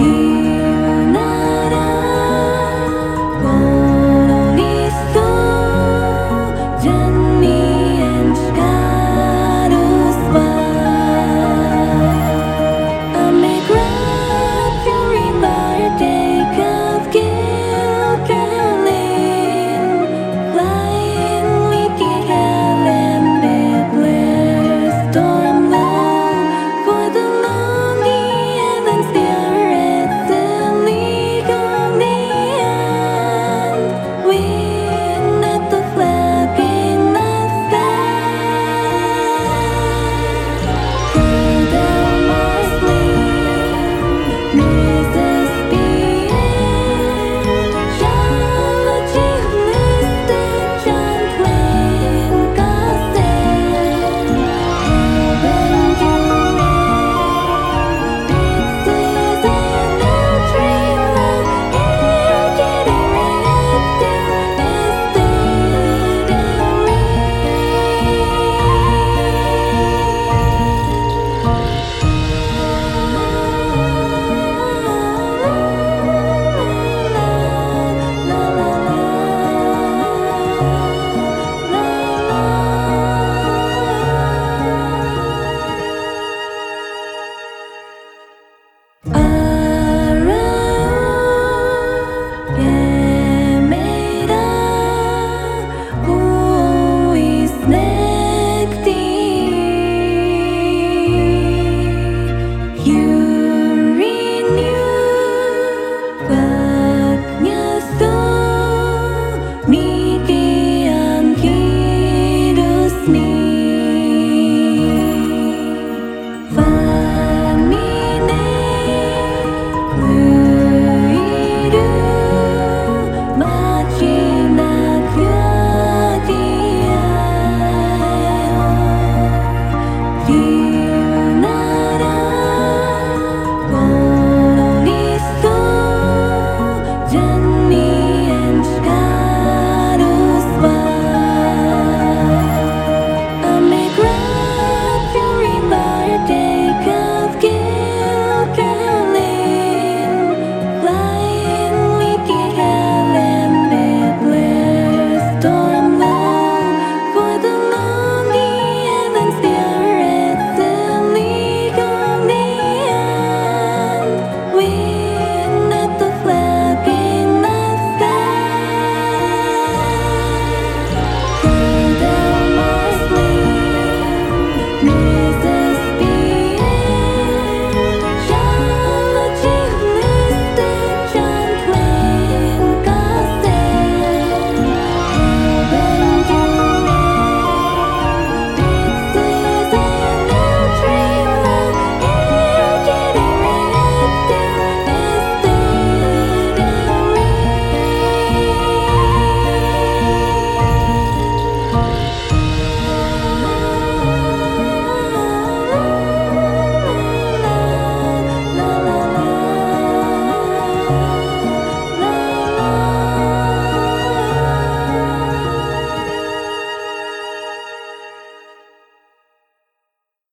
you.